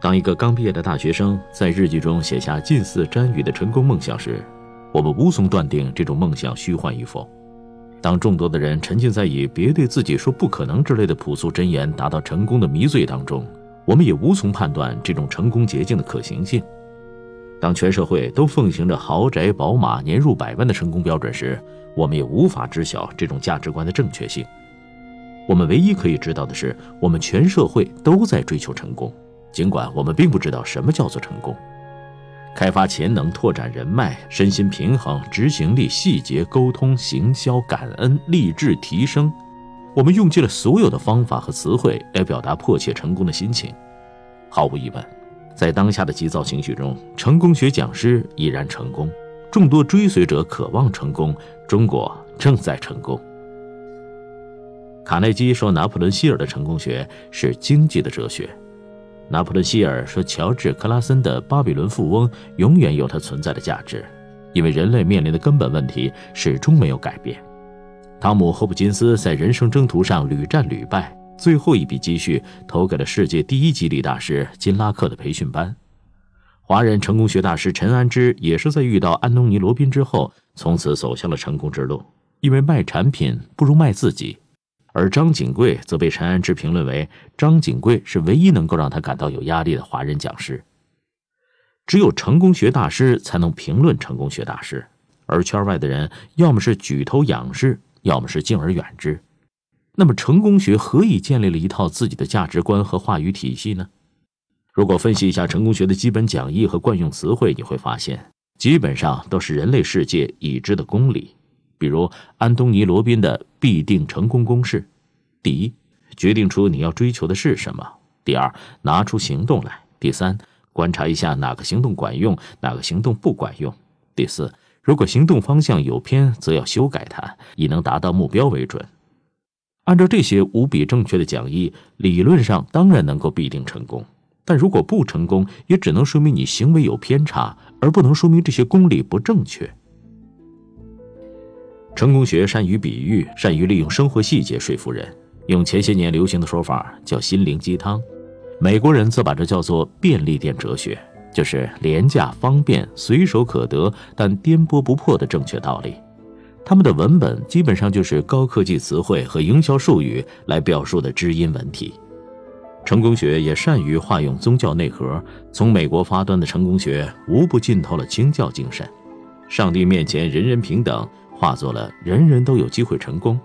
当一个刚毕业的大学生在日记中写下近似詹宇的成功梦想时，我们无从断定这种梦想虚幻与否。当众多的人沉浸在以“别对自己说不可能”之类的朴素箴言达到成功的迷醉当中，我们也无从判断这种成功捷径的可行性。当全社会都奉行着豪宅、宝马、年入百万的成功标准时，我们也无法知晓这种价值观的正确性。我们唯一可以知道的是，我们全社会都在追求成功，尽管我们并不知道什么叫做成功。开发潜能、拓展人脉、身心平衡、执行力、细节沟通、行销、感恩、励志、提升，我们用尽了所有的方法和词汇来表达迫切成功的心情。毫无疑问，在当下的急躁情绪中，成功学讲师已然成功，众多追随者渴望成功，中国正在成功。卡耐基说：“拿破仑·希尔的成功学是经济的哲学。”拿破仑·希尔说：“乔治·克拉森的《巴比伦富翁》永远有它存在的价值，因为人类面临的根本问题始终没有改变。”汤姆·霍普金斯在人生征途上屡战屡败，最后一笔积蓄投给了世界第一激励大师金拉克的培训班。华人成功学大师陈安之也是在遇到安东尼·罗宾之后，从此走向了成功之路，因为卖产品不如卖自己。而张景贵则被陈安之评论为张景贵是唯一能够让他感到有压力的华人讲师。只有成功学大师才能评论成功学大师，而圈外的人要么是举头仰视，要么是敬而远之。那么，成功学何以建立了一套自己的价值观和话语体系呢？如果分析一下成功学的基本讲义和惯用词汇，你会发现，基本上都是人类世界已知的公理。比如安东尼·罗宾的必定成功公式：第一，决定出你要追求的是什么；第二，拿出行动来；第三，观察一下哪个行动管用，哪个行动不管用；第四，如果行动方向有偏，则要修改它，以能达到目标为准。按照这些无比正确的讲义，理论上当然能够必定成功，但如果不成功，也只能说明你行为有偏差，而不能说明这些公理不正确。成功学善于比喻，善于利用生活细节说服人。用前些年流行的说法叫“心灵鸡汤”，美国人则把这叫做“便利店哲学”，就是廉价、方便、随手可得，但颠簸不破的正确道理。他们的文本基本上就是高科技词汇和营销术语来表述的知音文体。成功学也善于化用宗教内核，从美国发端的成功学无不浸透了清教精神，上帝面前人人平等。化作了人人都有机会成功，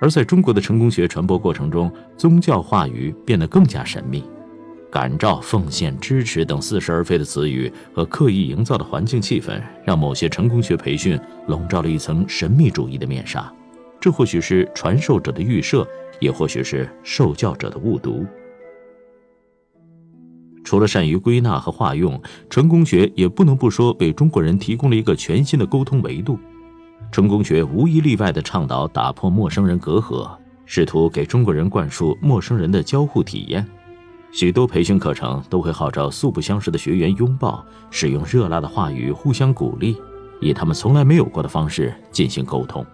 而在中国的成功学传播过程中，宗教话语变得更加神秘，感召、奉献、支持等似是而非的词语和刻意营造的环境气氛，让某些成功学培训笼罩了一层神秘主义的面纱。这或许是传授者的预设，也或许是受教者的误读。除了善于归纳和化用，成功学也不能不说为中国人提供了一个全新的沟通维度。成功学无一例外地倡导打破陌生人隔阂，试图给中国人灌输陌生人的交互体验。许多培训课程都会号召素不相识的学员拥抱，使用热辣的话语互相鼓励，以他们从来没有过的方式进行沟通。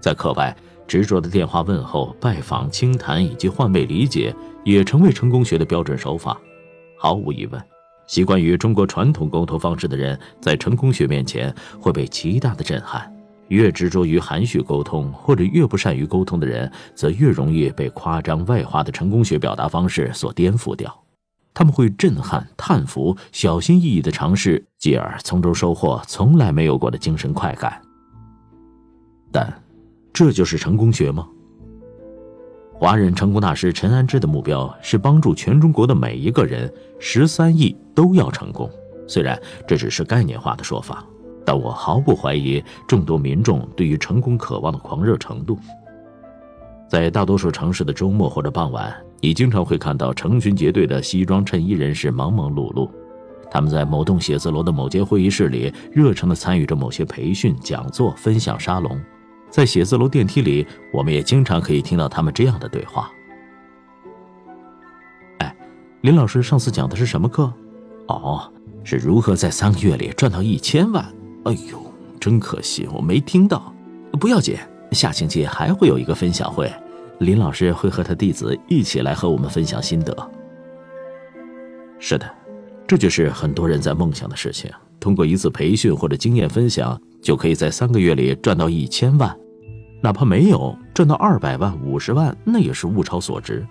在课外，执着的电话问候、拜访、倾谈以及换位理解，也成为成功学的标准手法。毫无疑问，习惯于中国传统沟通方式的人，在成功学面前会被极大的震撼。越执着于含蓄沟通，或者越不善于沟通的人，则越容易被夸张外化的成功学表达方式所颠覆掉。他们会震撼、叹服，小心翼翼地尝试，继而从中收获从来没有过的精神快感。但，这就是成功学吗？华人成功大师陈安之的目标是帮助全中国的每一个人，十三亿都要成功。虽然这只是概念化的说法。但我毫不怀疑众多民众对于成功渴望的狂热程度。在大多数城市的周末或者傍晚，你经常会看到成群结队的西装衬衣人士忙忙碌碌，他们在某栋写字楼的某间会议室里热诚地参与着某些培训、讲座、分享沙龙。在写字楼电梯里，我们也经常可以听到他们这样的对话：“哎，林老师上次讲的是什么课？哦，是如何在三个月里赚到一千万。”哎呦，真可惜，我没听到。不要紧，下星期还会有一个分享会，林老师会和他弟子一起来和我们分享心得。是的，这就是很多人在梦想的事情。通过一次培训或者经验分享，就可以在三个月里赚到一千万，哪怕没有赚到二百万、五十万，那也是物超所值。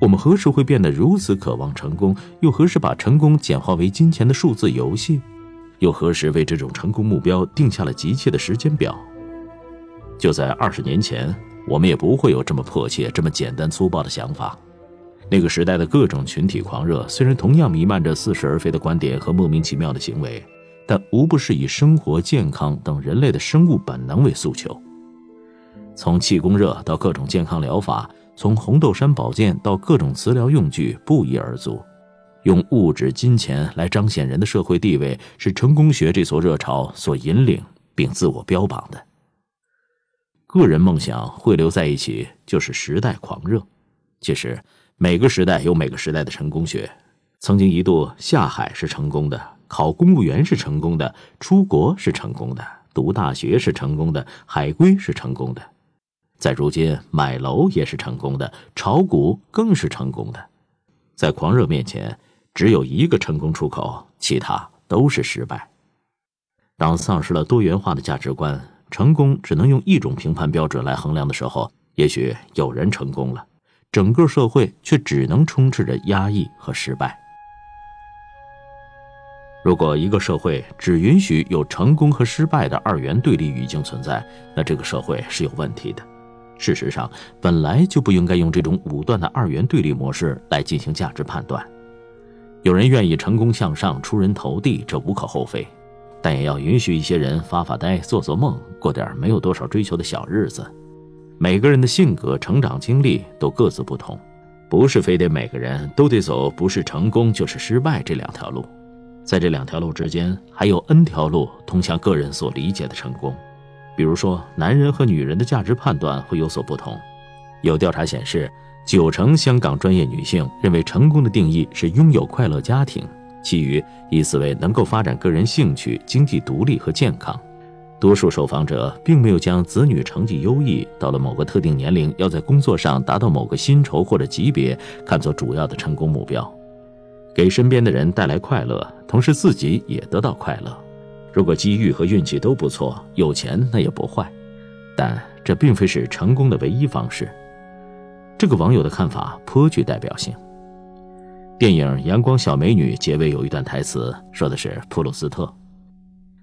我们何时会变得如此渴望成功？又何时把成功简化为金钱的数字游戏？又何时为这种成功目标定下了急切的时间表？就在二十年前，我们也不会有这么迫切、这么简单粗暴的想法。那个时代的各种群体狂热，虽然同样弥漫着似是而非的观点和莫名其妙的行为，但无不是以生活健康等人类的生物本能为诉求。从气功热到各种健康疗法。从红豆杉保健到各种磁疗用具不一而足，用物质金钱来彰显人的社会地位，是成功学这所热潮所引领并自我标榜的。个人梦想汇流在一起，就是时代狂热。其实每个时代有每个时代的成功学。曾经一度下海是成功的，考公务员是成功的，出国是成功的，读大学是成功的，海归是成功的。在如今，买楼也是成功的，炒股更是成功的。在狂热面前，只有一个成功出口，其他都是失败。当丧失了多元化的价值观，成功只能用一种评判标准来衡量的时候，也许有人成功了，整个社会却只能充斥着压抑和失败。如果一个社会只允许有成功和失败的二元对立语境存在，那这个社会是有问题的。事实上，本来就不应该用这种武断的二元对立模式来进行价值判断。有人愿意成功向上、出人头地，这无可厚非，但也要允许一些人发发呆、做做梦，过点没有多少追求的小日子。每个人的性格、成长经历都各自不同，不是非得每个人都得走不是成功就是失败这两条路，在这两条路之间，还有 N 条路通向个人所理解的成功。比如说，男人和女人的价值判断会有所不同。有调查显示，九成香港专业女性认为成功的定义是拥有快乐家庭，其余以此为能够发展个人兴趣、经济独立和健康。多数受访者并没有将子女成绩优异，到了某个特定年龄要在工作上达到某个薪酬或者级别看作主要的成功目标。给身边的人带来快乐，同时自己也得到快乐。如果机遇和运气都不错，有钱那也不坏，但这并非是成功的唯一方式。这个网友的看法颇具代表性。电影《阳光小美女》结尾有一段台词，说的是普鲁斯特，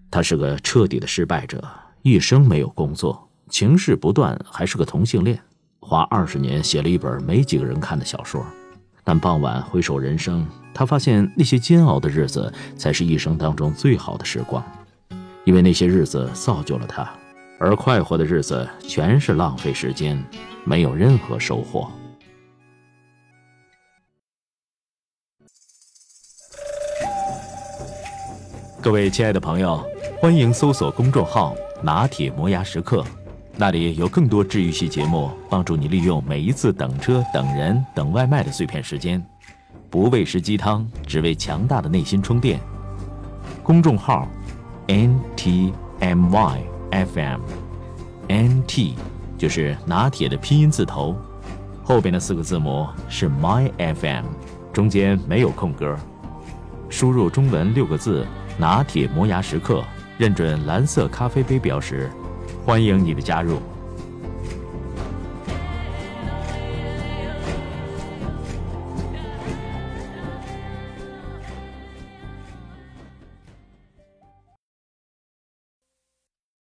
他是个彻底的失败者，一生没有工作，情事不断，还是个同性恋，花二十年写了一本没几个人看的小说，但傍晚回首人生，他发现那些煎熬的日子才是一生当中最好的时光。因为那些日子造就了他，而快活的日子全是浪费时间，没有任何收获。各位亲爱的朋友，欢迎搜索公众号“拿铁磨牙时刻”，那里有更多治愈系节目，帮助你利用每一次等车、等人、等外卖的碎片时间，不喂食鸡汤，只为强大的内心充电。公众号。N T M Y F M，N T 就是拿铁的拼音字头，后边的四个字母是 My F M，中间没有空格。输入中文六个字“拿铁磨牙时刻”，认准蓝色咖啡杯标识，欢迎你的加入。